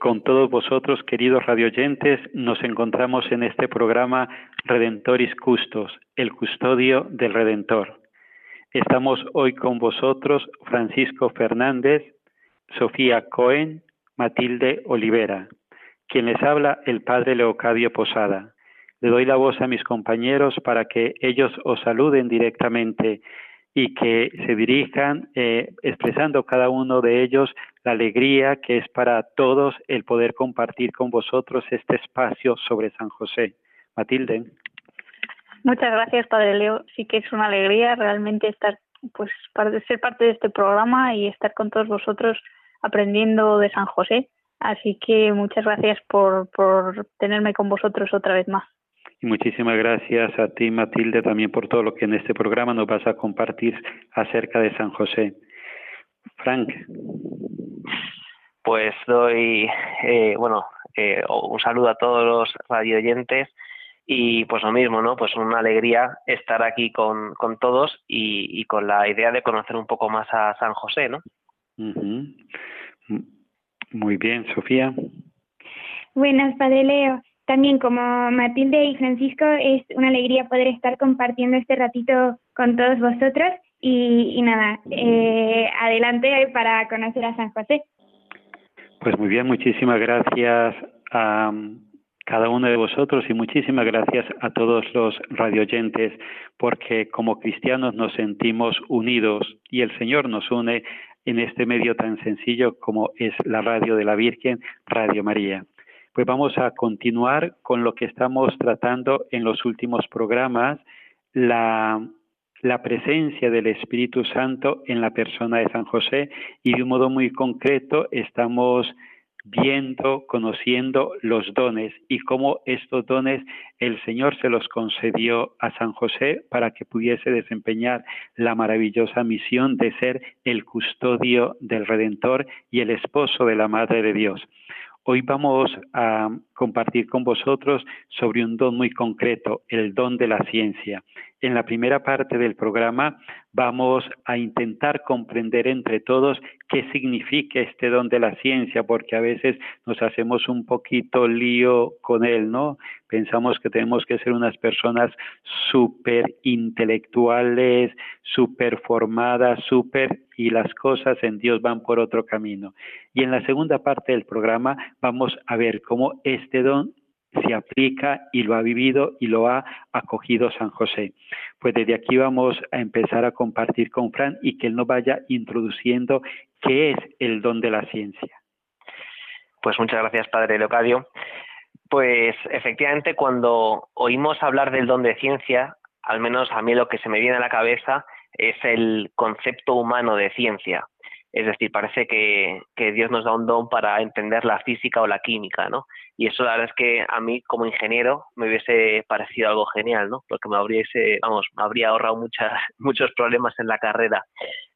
con todos vosotros, queridos radioyentes, nos encontramos en este programa Redentoris Custos, el custodio del Redentor. Estamos hoy con vosotros Francisco Fernández, Sofía Cohen, Matilde Olivera. Quien les habla, el Padre Leocadio Posada. Le doy la voz a mis compañeros para que ellos os saluden directamente y que se dirijan eh, expresando cada uno de ellos la alegría que es para todos el poder compartir con vosotros este espacio sobre San José. Matilde. Muchas gracias, Padre Leo. Sí que es una alegría realmente estar, pues, ser parte de este programa y estar con todos vosotros aprendiendo de San José. Así que muchas gracias por, por tenerme con vosotros otra vez más. Y muchísimas gracias a ti, Matilde, también por todo lo que en este programa nos vas a compartir acerca de San José. Frank. Pues doy, eh, bueno, eh, un saludo a todos los radioyentes y pues lo mismo, ¿no? Pues una alegría estar aquí con, con todos y, y con la idea de conocer un poco más a San José, ¿no? Muy bien, Sofía. Buenas, Padre Leo. También como Matilde y Francisco, es una alegría poder estar compartiendo este ratito con todos vosotros. Y, nada, eh, adelante para conocer a San José. Pues muy bien, muchísimas gracias a um, cada uno de vosotros y muchísimas gracias a todos los radioyentes, porque como cristianos nos sentimos unidos y el Señor nos une en este medio tan sencillo como es la radio de la Virgen, Radio María. Pues vamos a continuar con lo que estamos tratando en los últimos programas, la, presencia del Espíritu Santo en la persona de San José y de un modo muy concreto estamos viendo, conociendo los dones y cómo estos dones el Señor se los concedió a San José para que pudiese desempeñar la maravillosa misión de ser el custodio del Redentor y el esposo de la Madre de Dios. Hoy vamos a compartir con vosotros sobre un don muy concreto, el don de la ciencia. En la primera parte del programa vamos a intentar comprender entre todos qué significa este don de la ciencia, porque a veces nos hacemos un poquito lío con él, ¿no? Pensamos que tenemos que ser unas personas súper intelectuales, súper formadas, súper, y las cosas en Dios van por otro camino. Y en la segunda parte del programa vamos a ver cómo este don se aplica y lo ha vivido y lo ha acogido San José. Pues desde aquí vamos a empezar a compartir con Fran y que él nos vaya introduciendo qué es el don de la ciencia. Pues muchas gracias, Padre Leocadio. Pues efectivamente, cuando oímos hablar del don de ciencia, al menos a mí lo que se me viene a la cabeza es el concepto humano de ciencia. Es decir, parece que, Dios nos da un don para entender la física o la química, ¿no? Y eso la verdad es que a mí como ingeniero me hubiese parecido algo genial, ¿no? Porque me habría, vamos, me habría ahorrado muchas, muchos problemas en la carrera.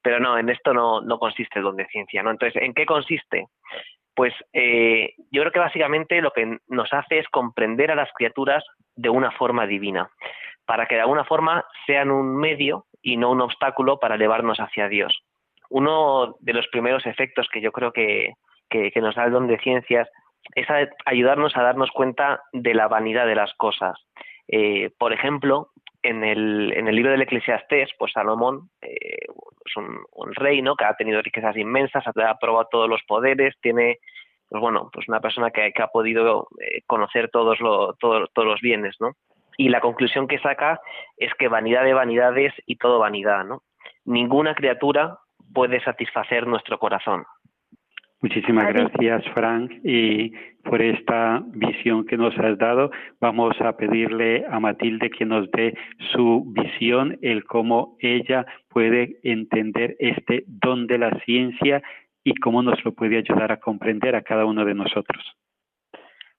Pero no, en esto no, no consiste el don de ciencia, ¿no? Entonces, ¿en qué consiste? Pues eh, yo creo que básicamente lo que nos hace es comprender a las criaturas de una forma divina, para que de alguna forma sean un medio y no un obstáculo para elevarnos hacia Dios. Uno de los primeros efectos que yo creo que, nos da el don de ciencias es ayudarnos a darnos cuenta de la vanidad de las cosas. Eh, por ejemplo, en el, en el libro del Eclesiastés, pues Salomón eh, es un, rey ¿no? que ha tenido riquezas inmensas, ha probado todos los poderes, tiene, pues bueno, pues una persona que, que ha podido eh, conocer todos, todos los bienes, ¿no? Y la conclusión que saca es que vanidad de vanidades y todo vanidad, ¿no? Ninguna criatura puede satisfacer nuestro corazón. Muchísimas gracias, Frank, y por esta visión que nos has dado. Vamos a pedirle a Matilde que nos dé su visión, el cómo ella puede entender este don de la ciencia y cómo nos lo puede ayudar a comprender a cada uno de nosotros.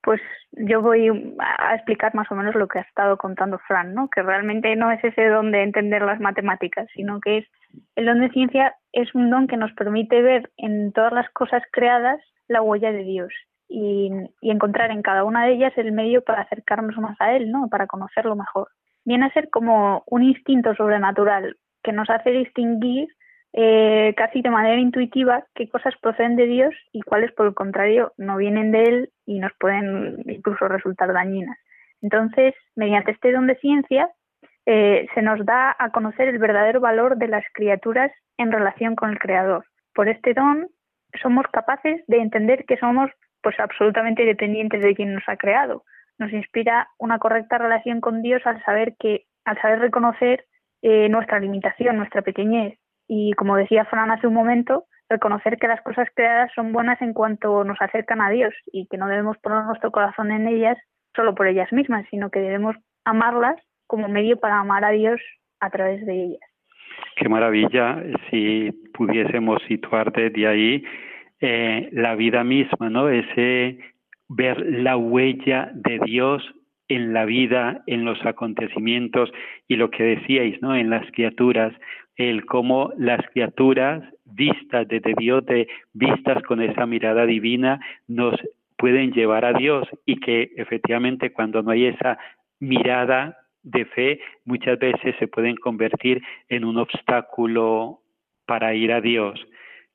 Pues yo voy a explicar más o menos lo que ha estado contando Fran, ¿no? Que realmente no es ese don de entender las matemáticas, sino que es el don de ciencia es un don que nos permite ver en todas las cosas creadas la huella de Dios y, encontrar en cada una de ellas el medio para acercarnos más a Él, ¿no? Para conocerlo mejor. Viene a ser como un instinto sobrenatural que nos hace distinguir eh, casi de manera intuitiva qué cosas proceden de Dios y cuáles, por el contrario, no vienen de Él y nos pueden incluso resultar dañinas. Entonces, mediante este don de ciencia, eh, se nos da a conocer el verdadero valor de las criaturas en relación con el Creador. Por este don somos capaces de entender que somos pues absolutamente dependientes de quien nos ha creado. Nos inspira una correcta relación con Dios al saber que, al saber reconocer eh, nuestra limitación, nuestra pequeñez. Y como decía Fran hace un momento, reconocer que las cosas creadas son buenas en cuanto nos acercan a Dios y que no debemos poner nuestro corazón en ellas solo por ellas mismas, sino que debemos amarlas como medio para amar a Dios a través de ellas. Qué maravilla si pudiésemos situar desde ahí eh, la vida misma, ¿no? Ese ver la huella de Dios en la vida, en los acontecimientos y lo que decíais, ¿no? En las criaturas, el cómo las criaturas vistas desde Dios, vistas con esa mirada divina, nos pueden llevar a Dios y que efectivamente cuando no hay esa mirada de fe muchas veces se pueden convertir en un obstáculo para ir a Dios.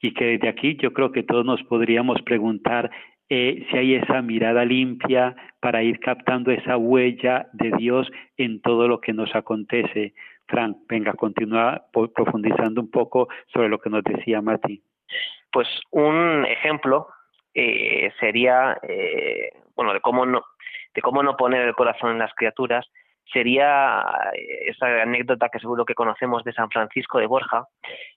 Y que desde aquí yo creo que todos nos podríamos preguntar eh, si hay esa mirada limpia para ir captando esa huella de Dios en todo lo que nos acontece. Frank, venga, continúa profundizando un poco sobre lo que nos decía Mati. Pues un ejemplo eh, sería, eh, bueno, de cómo no, de cómo no poner el corazón en las criaturas sería eh, esa anécdota que seguro que conocemos de San Francisco de Borja,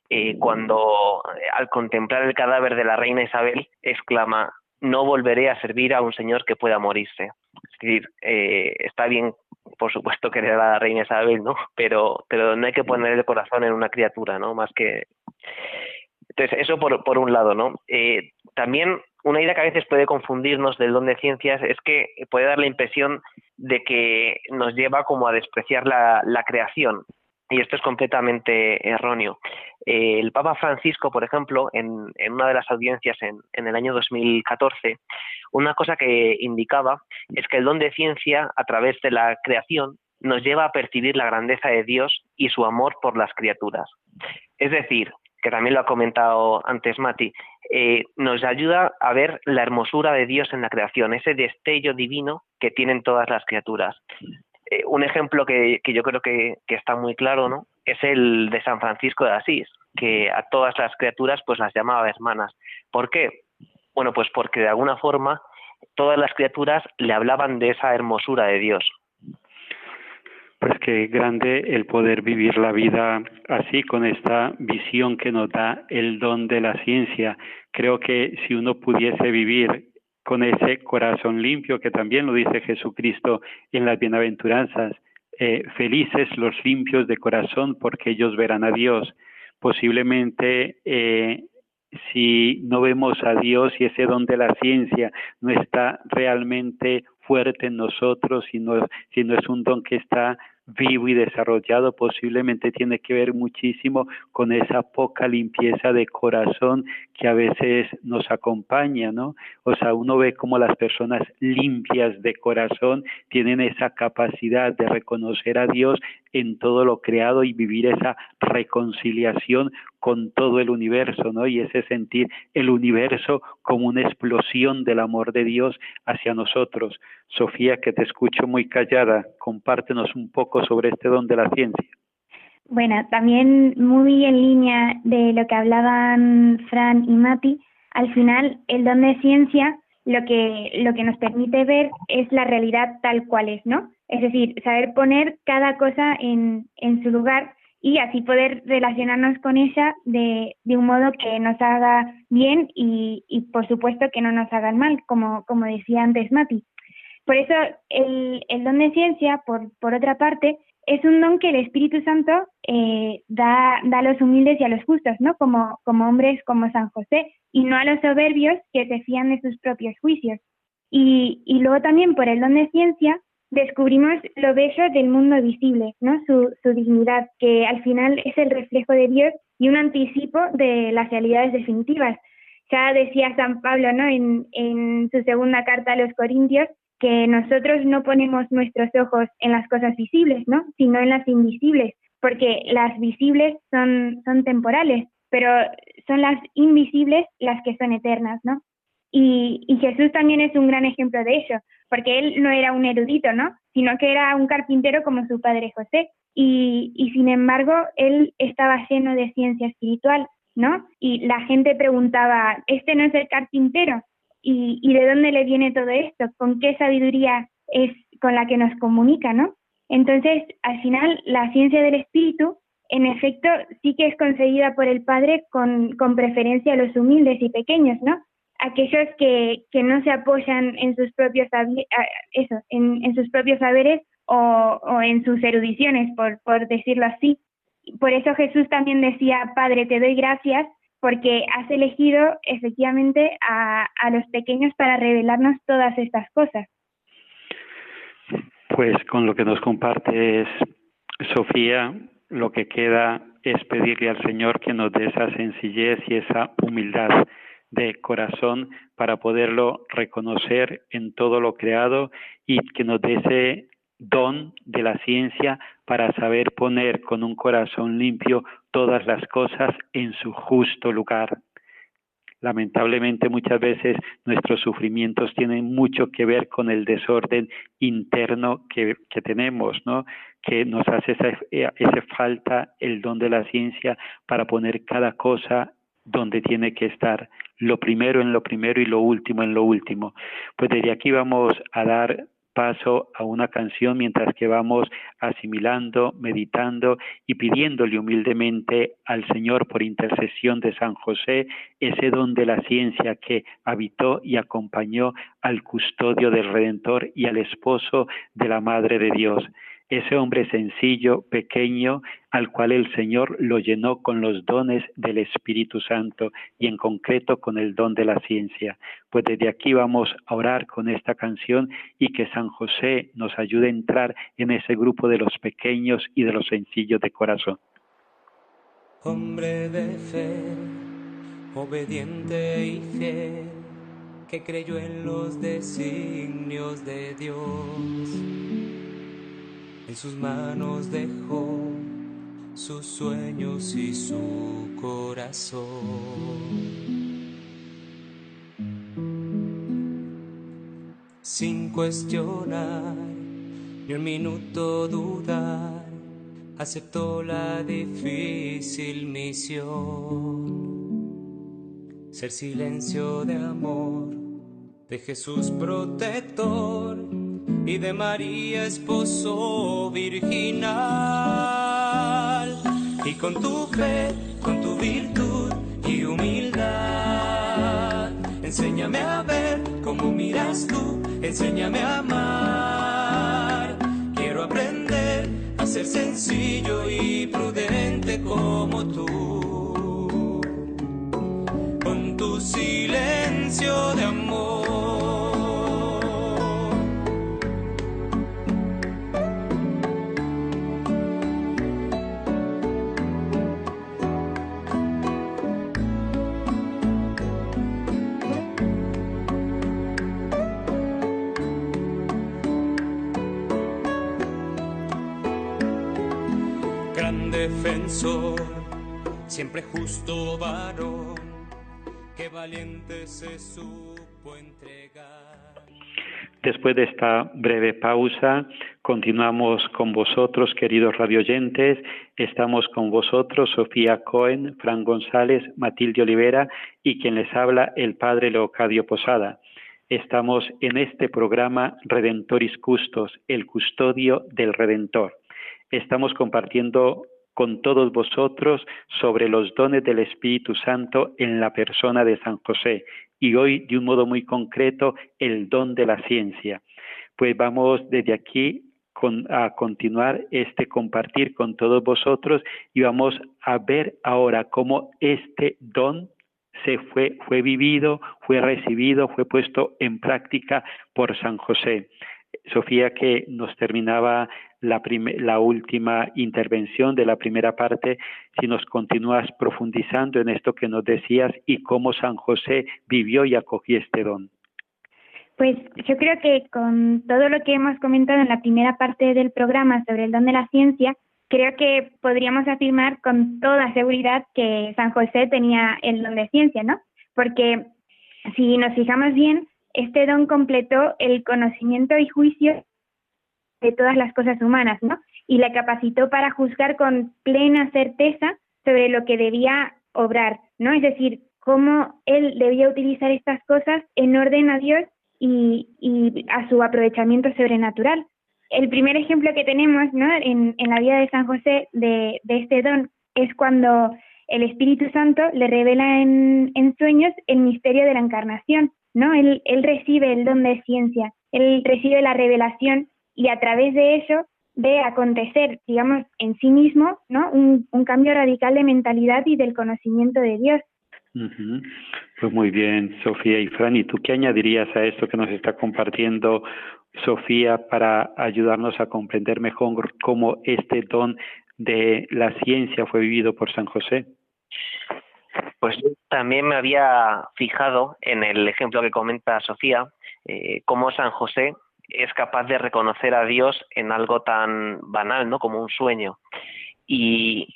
eh, cuando eh, al contemplar el cadáver de la reina Isabel exclama, no volveré a servir a un señor que pueda morirse. Es decir, está bien, por supuesto, querer a la reina Isabel, ¿no? Pero, pero no hay que poner el corazón en una criatura, ¿no? Más que... Entonces, eso por, por un lado, ¿no? también una idea que a veces puede confundirnos del don de ciencias es que puede dar la impresión de que nos lleva como a despreciar la, creación. Y esto es completamente erróneo. Eh, el Papa Francisco, por ejemplo, en, una de las audiencias en, en, el año 2014, una cosa que indicaba es que el don de ciencia, a través de la creación, nos lleva a percibir la grandeza de Dios y su amor por las criaturas. Es decir, que también lo ha comentado antes Mati, eh, nos ayuda a ver la hermosura de Dios en la creación, ese destello divino que tienen todas las criaturas. Eh, un ejemplo que, yo creo que, está muy claro, ¿no? Es el de San Francisco de Asís, que a todas las criaturas pues las llamaba hermanas. ¿Por qué? Bueno, pues porque de alguna forma todas las criaturas le hablaban de esa hermosura de Dios. Pues qué grande el poder vivir la vida así, con esta visión que nos da el don de la ciencia. Creo que si uno pudiese vivir con ese corazón limpio, que también lo dice Jesucristo en las bienaventuranzas, eh, felices los limpios de corazón porque ellos verán a Dios. Posiblemente eh, si no vemos a Dios y ese don de la ciencia no está realmente fuerte en nosotros, si no, si no es un don que está vivo y desarrollado posiblemente tiene que ver muchísimo con esa poca limpieza de corazón que a veces nos acompaña, ¿no? O sea, uno ve como las personas limpias de corazón tienen esa capacidad de reconocer a Dios en todo lo creado y vivir esa reconciliación con todo el universo, ¿no? Y ese sentir el universo como una explosión del amor de Dios hacia nosotros. Sofía, que te escucho muy callada, compártenos un poco sobre este don de la ciencia. Bueno, también muy en línea de lo que hablaban Fran y Mati, al final el don de ciencia lo que, lo que nos permite ver es la realidad tal cual es, ¿no? Es decir, saber poner cada cosa en, en su lugar y así poder relacionarnos con ella de, de un modo que nos haga bien y, y, por supuesto que no nos haga mal, como, como decía antes Mati. Por eso el, el don de ciencia, por, por otra parte, es un don que el Espíritu Santo eh, da, da, a los humildes y a los justos, ¿no? Como, como hombres como San José, y no a los soberbios que se fían de sus propios juicios. Y, y luego también por el don de ciencia descubrimos lo bello del mundo visible, ¿no? Su, su dignidad, que al final es el reflejo de Dios y un anticipo de las realidades definitivas. Ya decía San Pablo, ¿no? En, en su segunda carta a los Corintios, que nosotros no ponemos nuestros ojos en las cosas visibles, ¿no? Sino en las invisibles, porque las visibles son, temporales, pero son las invisibles las que son eternas, ¿no? Y, y, Jesús también es un gran ejemplo de ello, porque él no era un erudito, ¿no? Sino que era un carpintero como su padre José. Y, y sin embargo, él estaba lleno de ciencia espiritual, ¿no? Y la gente preguntaba, ¿este no es el carpintero? Y, de dónde le viene todo esto, con qué sabiduría es con la que nos comunica, ¿no? Entonces, al final, la ciencia del espíritu, en efecto, sí que es concedida por el Padre con, con preferencia a los humildes y pequeños, ¿no? Aquellos que, que no se apoyan en sus propios, eso, en, en sus propios saberes o, o en sus erudiciones, por, por decirlo así. Por eso Jesús también decía, Padre, te doy gracias porque has elegido efectivamente a, a los pequeños para revelarnos todas estas cosas. Pues con lo que nos compartes, Sofía, lo que queda es pedirle al Señor que nos dé esa sencillez y esa humildad de corazón para poderlo reconocer en todo lo creado y que nos dé ese don de la ciencia para saber poner con un corazón limpio todas las cosas en su justo lugar. Lamentablemente muchas veces nuestros sufrimientos tienen mucho que ver con el desorden interno que, tenemos, ¿no? que nos hace esa falta el don de la ciencia para poner cada cosa donde tiene que estar, lo primero en lo primero y lo último en lo último. Pues desde aquí vamos a dar paso a una canción mientras que vamos asimilando, meditando y pidiéndole humildemente al Señor por intercesión de San José ese don de la ciencia que habitó y acompañó al custodio del Redentor y al esposo de la Madre de Dios ese hombre sencillo, pequeño, al cual el Señor lo llenó con los dones del Espíritu Santo y en concreto con el don de la ciencia. Pues desde aquí vamos a orar con esta canción y que San José nos ayude a entrar en ese grupo de los pequeños y de los sencillos de corazón. Hombre de fe, obediente y fiel, que creyó en los designios de Dios en sus manos dejó sus sueños y su corazón. Sin cuestionar ni un minuto dudar, aceptó la difícil misión. Ser silencio de amor de Jesús protector y de María esposo virginal. Y con tu fe, con tu virtud y humildad, enséñame a ver cómo miras tú, enséñame a amar. Quiero aprender a ser sencillo y prudente como tú. gran defensor, siempre justo que valiente. Después de esta breve pausa, continuamos con vosotros, queridos radioyentes. Estamos con vosotros, Sofía Cohen, Fran González, Matilde Olivera y quien les habla, el Padre Leocadio Posada. Estamos en este programa Redentoris Custos, el custodio del Redentor. Estamos compartiendo con todos vosotros sobre los dones del Espíritu Santo en la persona de San José y hoy de un modo muy concreto el don de la ciencia. Pues vamos desde aquí a continuar este compartir con todos vosotros y vamos a ver ahora cómo este don se fue, fue vivido, fue recibido, fue puesto en práctica por San José. Sofía, que nos terminaba la, última intervención de la primera parte, si nos continúas profundizando en esto que nos decías y cómo San José vivió y acogió este don. Pues yo creo que con todo lo que hemos comentado en la primera parte del programa sobre el don de la ciencia, creo que podríamos afirmar con toda seguridad que San José tenía el don de ciencia, ¿no? Porque si nos fijamos bien, este don completó el conocimiento y juicio de todas las cosas humanas, ¿no? Y le capacitó para juzgar con plena certeza sobre lo que debía obrar, ¿no? Es decir, cómo él debía utilizar estas cosas en orden a Dios y, a su aprovechamiento sobrenatural. El primer ejemplo que tenemos ¿no? en, en la vida de San José de, de este don es cuando el Espíritu Santo le revela en, en sueños el misterio de la encarnación, ¿no? Él, recibe el don de ciencia, él recibe la revelación y a través de eso ve acontecer, digamos, en sí mismo, ¿no? Un, un cambio radical de mentalidad y del conocimiento de Dios. Pues muy bien, Sofía y Fran, ¿y tú qué añadirías a esto que nos está compartiendo Sofía para ayudarnos a comprender mejor cómo este don de la ciencia fue vivido por San José? Pues yo también me había fijado en el ejemplo que comenta Sofía, eh, cómo San José es capaz de reconocer a Dios en algo tan banal, ¿no? Como un sueño. Y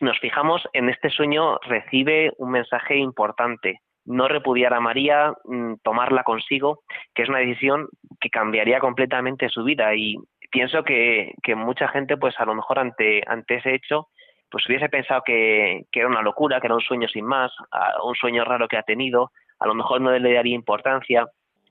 nos fijamos en este sueño recibe un mensaje importante. No repudiar a María, mm, tomarla consigo, que es una decisión que cambiaría completamente su vida. Y pienso que, que mucha gente, pues a lo mejor ante, ante ese hecho, pues hubiese pensado que, que, era una locura, que era un sueño sin más, un sueño raro que ha tenido, a lo mejor no le daría importancia,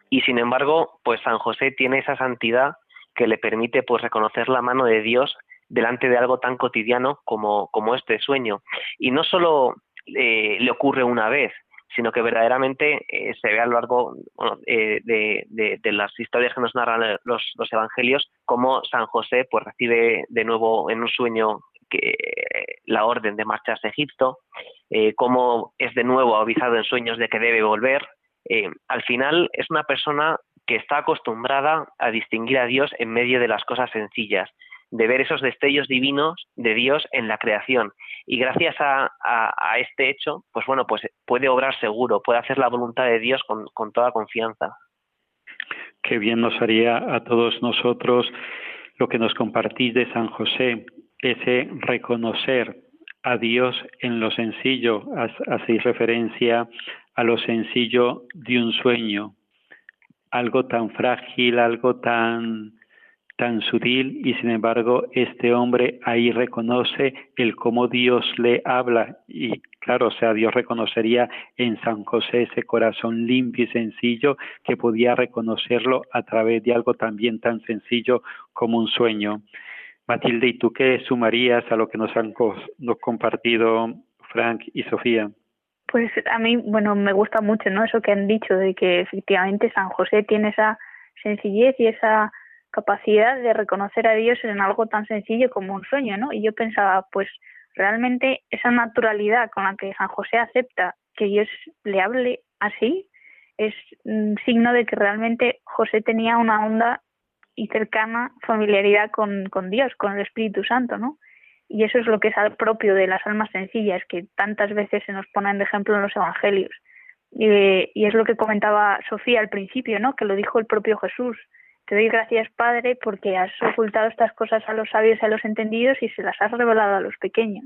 y sin embargo, pues San José tiene esa santidad que le permite pues reconocer la mano de Dios delante de algo tan cotidiano como, como este sueño. Y no solo eh, le ocurre una vez, sino que verdaderamente eh, se ve a lo largo eh, de, de, las historias que nos narran los, los, evangelios, cómo San José pues recibe de nuevo en un sueño que, la orden de marcharse a Egipto, eh, cómo es de nuevo avisado en sueños de que debe volver, eh, al final es una persona que está acostumbrada a distinguir a Dios en medio de las cosas sencillas, de ver esos destellos divinos de Dios en la creación. Y gracias a, este hecho, pues bueno, pues puede obrar seguro, puede hacer la voluntad de Dios con, con toda confianza. Qué bien nos haría a todos nosotros lo que nos compartís de San José, ese reconocer a Dios en lo sencillo, hacéis referencia a lo sencillo de un sueño, algo tan frágil, algo tan tan sutil y sin embargo este hombre ahí reconoce el cómo Dios le habla y claro, o sea, Dios reconocería en San José ese corazón limpio y sencillo que podía reconocerlo a través de algo también tan sencillo como un sueño. Matilde, ¿y tú qué sumarías a lo que nos han nos compartido Frank y Sofía? Pues a mí, bueno, me gusta mucho, ¿no? Eso que han dicho de que efectivamente San José tiene esa sencillez y esa capacidad de reconocer a Dios en algo tan sencillo como un sueño, ¿no? Y yo pensaba, pues realmente esa naturalidad con la que San José acepta que Dios le hable así es un signo de que realmente José tenía una onda y cercana familiaridad con, con Dios, con el Espíritu Santo, ¿no? Y eso es lo que es propio de las almas sencillas, que tantas veces se nos ponen de ejemplo en los evangelios. Y, y, es lo que comentaba Sofía al principio, ¿no? Que lo dijo el propio Jesús. te doy gracias, Padre, porque has ocultado estas cosas a los sabios y a los entendidos y se las has revelado a los pequeños.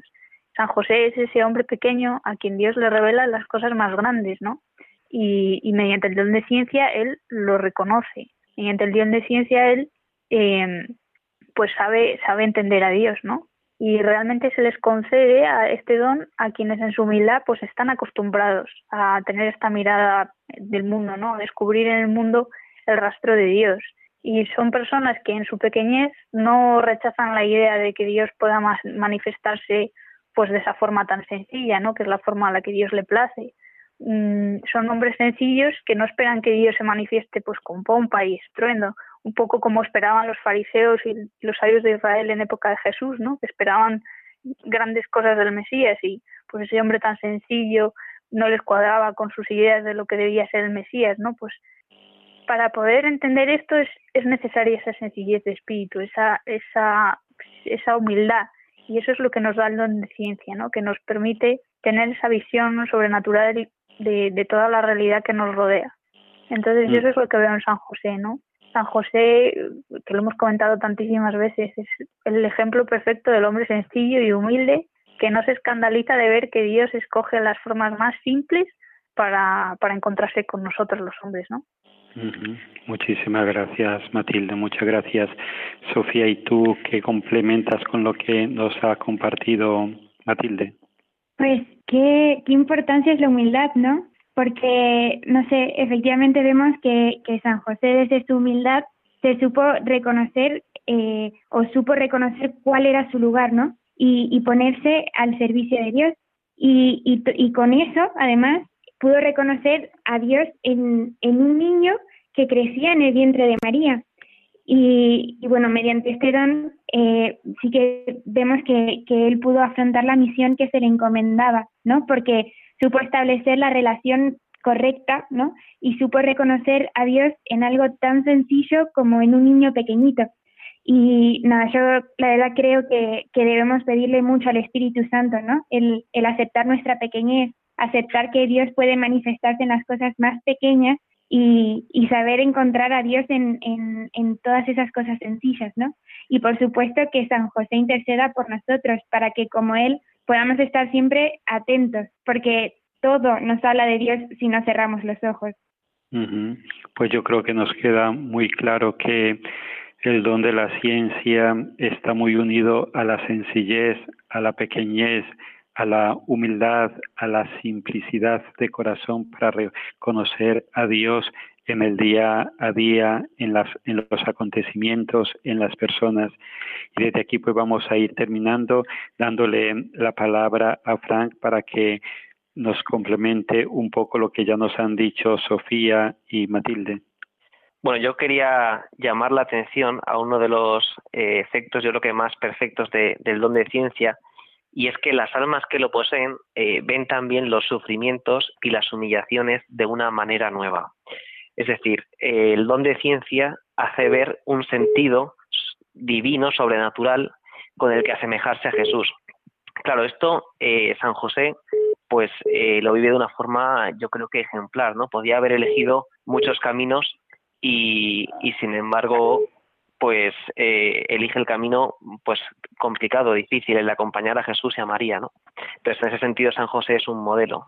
San José es ese hombre pequeño a quien Dios le revela las cosas más grandes, ¿no? Y, y mediante el don de ciencia él lo reconoce. El don de ciencia él eh, pues sabe, sabe entender a Dios, ¿no? Y realmente se les concede a este don a quienes en su humildad pues están acostumbrados a tener esta mirada del mundo, ¿no? A descubrir en el mundo el rastro de Dios. Y son personas que en su pequeñez no rechazan la idea de que Dios pueda manifestarse pues de esa forma tan sencilla, ¿no? Que es la forma a la que Dios le place. Mm, son hombres sencillos que no esperan que Dios se manifieste pues con pompa y estruendo, un poco como esperaban los fariseos y los sabios de Israel en época de Jesús, ¿no? Que esperaban grandes cosas del Mesías y pues ese hombre tan sencillo no les cuadraba con sus ideas de lo que debía ser el Mesías, ¿no? Pues para poder entender esto es, es necesaria esa sencillez de espíritu, esa, esa, esa humildad y eso es lo que nos da el don de ciencia, ¿no? Que nos permite tener esa visión sobrenatural de, de toda la realidad que nos rodea. Entonces, mm. eso es lo que veo en San José, ¿no? San José, que lo hemos comentado tantísimas veces, es el ejemplo perfecto del hombre sencillo y humilde que no se escandaliza de ver que Dios escoge las formas más simples para, para encontrarse con nosotros los hombres, ¿no? Muchísimas gracias, Matilde. Muchas gracias, Sofía. ¿Y tú qué complementas con lo que nos ha compartido Matilde? Pues qué, qué importancia es la humildad, ¿no? porque, no sé, efectivamente vemos que, que San José desde su humildad se supo reconocer eh, o supo reconocer cuál era su lugar, ¿no? Y, y ponerse al servicio de Dios. Y, y, y, con eso, además, pudo reconocer a Dios en, en un niño que crecía en el vientre de María. Y, y bueno, mediante este don eh, sí que vemos que, que él pudo afrontar la misión que se le encomendaba, ¿no? Porque supo establecer la relación correcta, ¿no? Y supo reconocer a Dios en algo tan sencillo como en un niño pequeñito. Y nada, yo la verdad creo que, que debemos pedirle mucho al Espíritu Santo, ¿no? El, el aceptar nuestra pequeñez, aceptar que Dios puede manifestarse en las cosas más pequeñas y, saber encontrar a Dios en, en, en todas esas cosas sencillas, ¿no? Y por supuesto que San José interceda por nosotros para que como Él podamos estar siempre atentos, porque todo nos habla de Dios si no cerramos los ojos. Pues yo creo que nos queda muy claro que el don de la ciencia está muy unido a la sencillez, a la pequeñez, a la humildad, a la simplicidad de corazón para reconocer a Dios en el día a día, en, las, en los acontecimientos, en las personas. Y desde aquí pues vamos a ir terminando dándole la palabra a Frank para que nos complemente un poco lo que ya nos han dicho Sofía y Matilde. Bueno, yo quería llamar la atención a uno de los eh, efectos, yo creo que más perfectos del don de ciencia, y es que las almas que lo poseen eh, ven también los sufrimientos y las humillaciones de una manera nueva. Es decir, el don de ciencia hace ver un sentido divino, sobrenatural, con el que asemejarse a Jesús. Claro, esto eh, San José pues eh, lo vive de una forma yo creo que ejemplar, ¿no? Podía haber elegido muchos caminos y, y sin embargo pues eh, elige el camino pues complicado, difícil, el de acompañar a Jesús y a María, ¿no? Entonces en ese sentido San José es un modelo.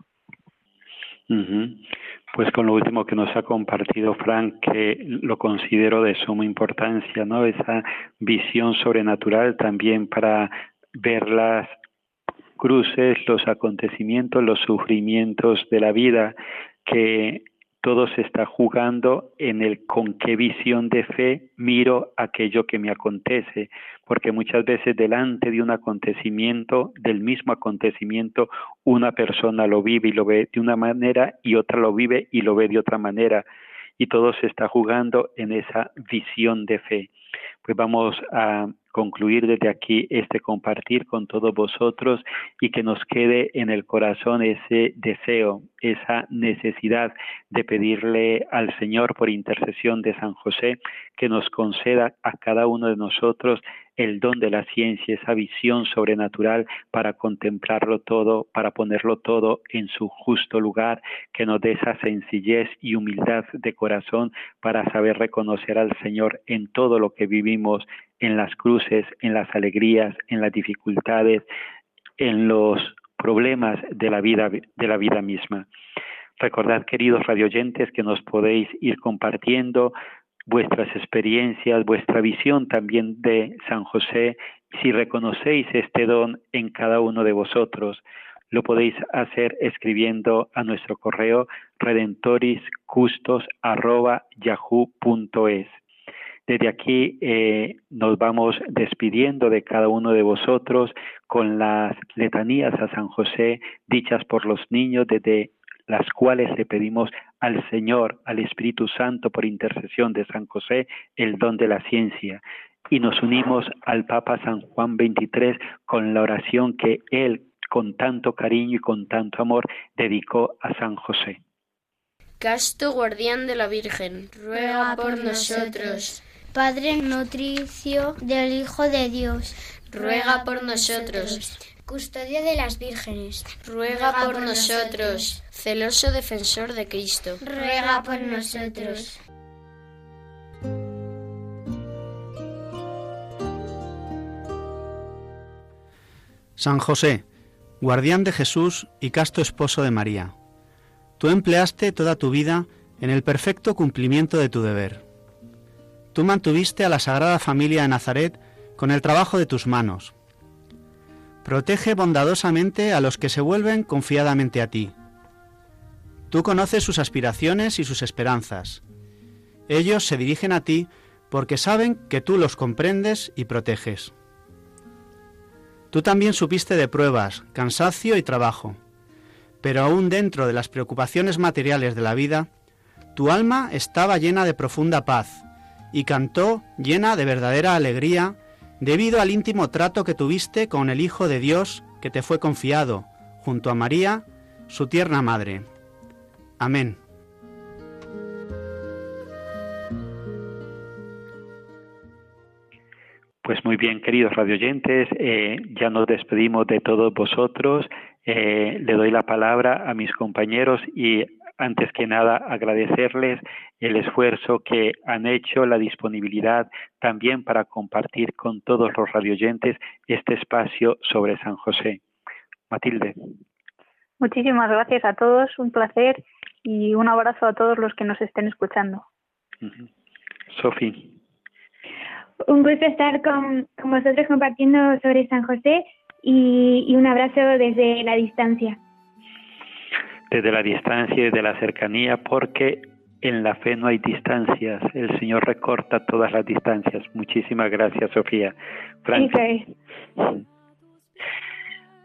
Pues con lo último que nos ha compartido Frank, que lo considero de suma importancia, ¿no? Esa visión sobrenatural también para ver las cruces, los acontecimientos, los sufrimientos de la vida, que todo se está jugando en el con qué visión de fe miro aquello que me acontece, porque muchas veces delante de un acontecimiento, del mismo acontecimiento, una persona lo vive y lo ve de una manera y otra lo vive y lo ve de otra manera, y todo se está jugando en esa visión de fe. Pues vamos a concluir desde aquí este compartir con todos vosotros y que nos quede en el corazón ese deseo, esa necesidad de pedirle al Señor por intercesión de San José que nos conceda a cada uno de nosotros el don de la ciencia, esa visión sobrenatural para contemplarlo todo, para ponerlo todo en su justo lugar, que nos dé esa sencillez y humildad de corazón para saber reconocer al Señor en todo lo que vivimos, en las cruces, en las alegrías, en las dificultades, en los problemas de la vida, de la vida misma. Recordad, queridos radioyentes, que nos podéis ir compartiendo vuestras experiencias, vuestra visión también de San José. Si reconocéis este don en cada uno de vosotros, lo podéis hacer escribiendo a nuestro correo redentoriscustos.yahoo.es. Desde aquí eh, nos vamos despidiendo de cada uno de vosotros con las letanías a San José dichas por los niños desde las cuales le pedimos al Señor, al Espíritu Santo, por intercesión de San José, el don de la ciencia. Y nos unimos al Papa San Juan XXIII con la oración que él, con tanto cariño y con tanto amor, dedicó a San José. Casto guardián de la Virgen, ruega por nosotros. Padre nutricio del Hijo de Dios, ruega por nosotros. Custodio de las vírgenes, ruega por nosotros. Celoso defensor de Cristo, ruega por nosotros. San José, guardián de Jesús y casto esposo de María, tú empleaste toda tu vida en el perfecto cumplimiento de tu deber. Tú mantuviste a la Sagrada Familia de Nazaret con el trabajo de tus manos. Protege bondadosamente a los que se vuelven confiadamente a ti. Tú conoces sus aspiraciones y sus esperanzas. Ellos se dirigen a ti porque saben que tú los comprendes y proteges. Tú también supiste de pruebas, cansancio y trabajo, pero aún dentro de las preocupaciones materiales de la vida, tu alma estaba llena de profunda paz y cantó llena de verdadera alegría debido al íntimo trato que tuviste con el Hijo de Dios que te fue confiado, junto a María, su tierna madre. Amén. Pues muy bien, queridos radioyentes, eh, ya nos despedimos de todos vosotros. Eh, le doy la palabra a mis compañeros y antes que nada agradecerles el esfuerzo que han hecho, la disponibilidad también para compartir con todos los radioyentes este espacio sobre San José. Matilde. Muchísimas gracias a todos, un placer y un abrazo a todos los que nos estén escuchando. Sofía. Un gusto estar con, con, vosotros compartiendo sobre San José y, y un abrazo desde la distancia. Desde la distancia y desde la cercanía, porque en la fe no hay distancias. El Señor recorta todas las distancias. Muchísimas gracias, Sofía. Okay.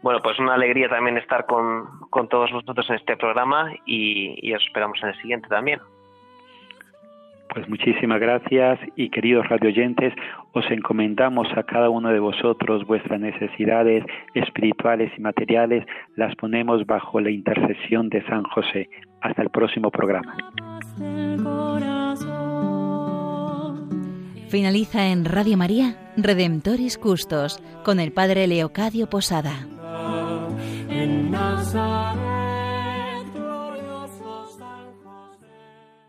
Bueno, pues una alegría también estar con, con todos vosotros en este programa y, y os esperamos en el siguiente también. Pues muchísimas gracias y queridos radioyentes, os encomendamos a cada uno de vosotros vuestras necesidades espirituales y materiales, las ponemos bajo la intercesión de San José. Hasta el próximo programa. Finaliza en Radio María, Redemptoris Custos, con el Padre Leocadio Posada.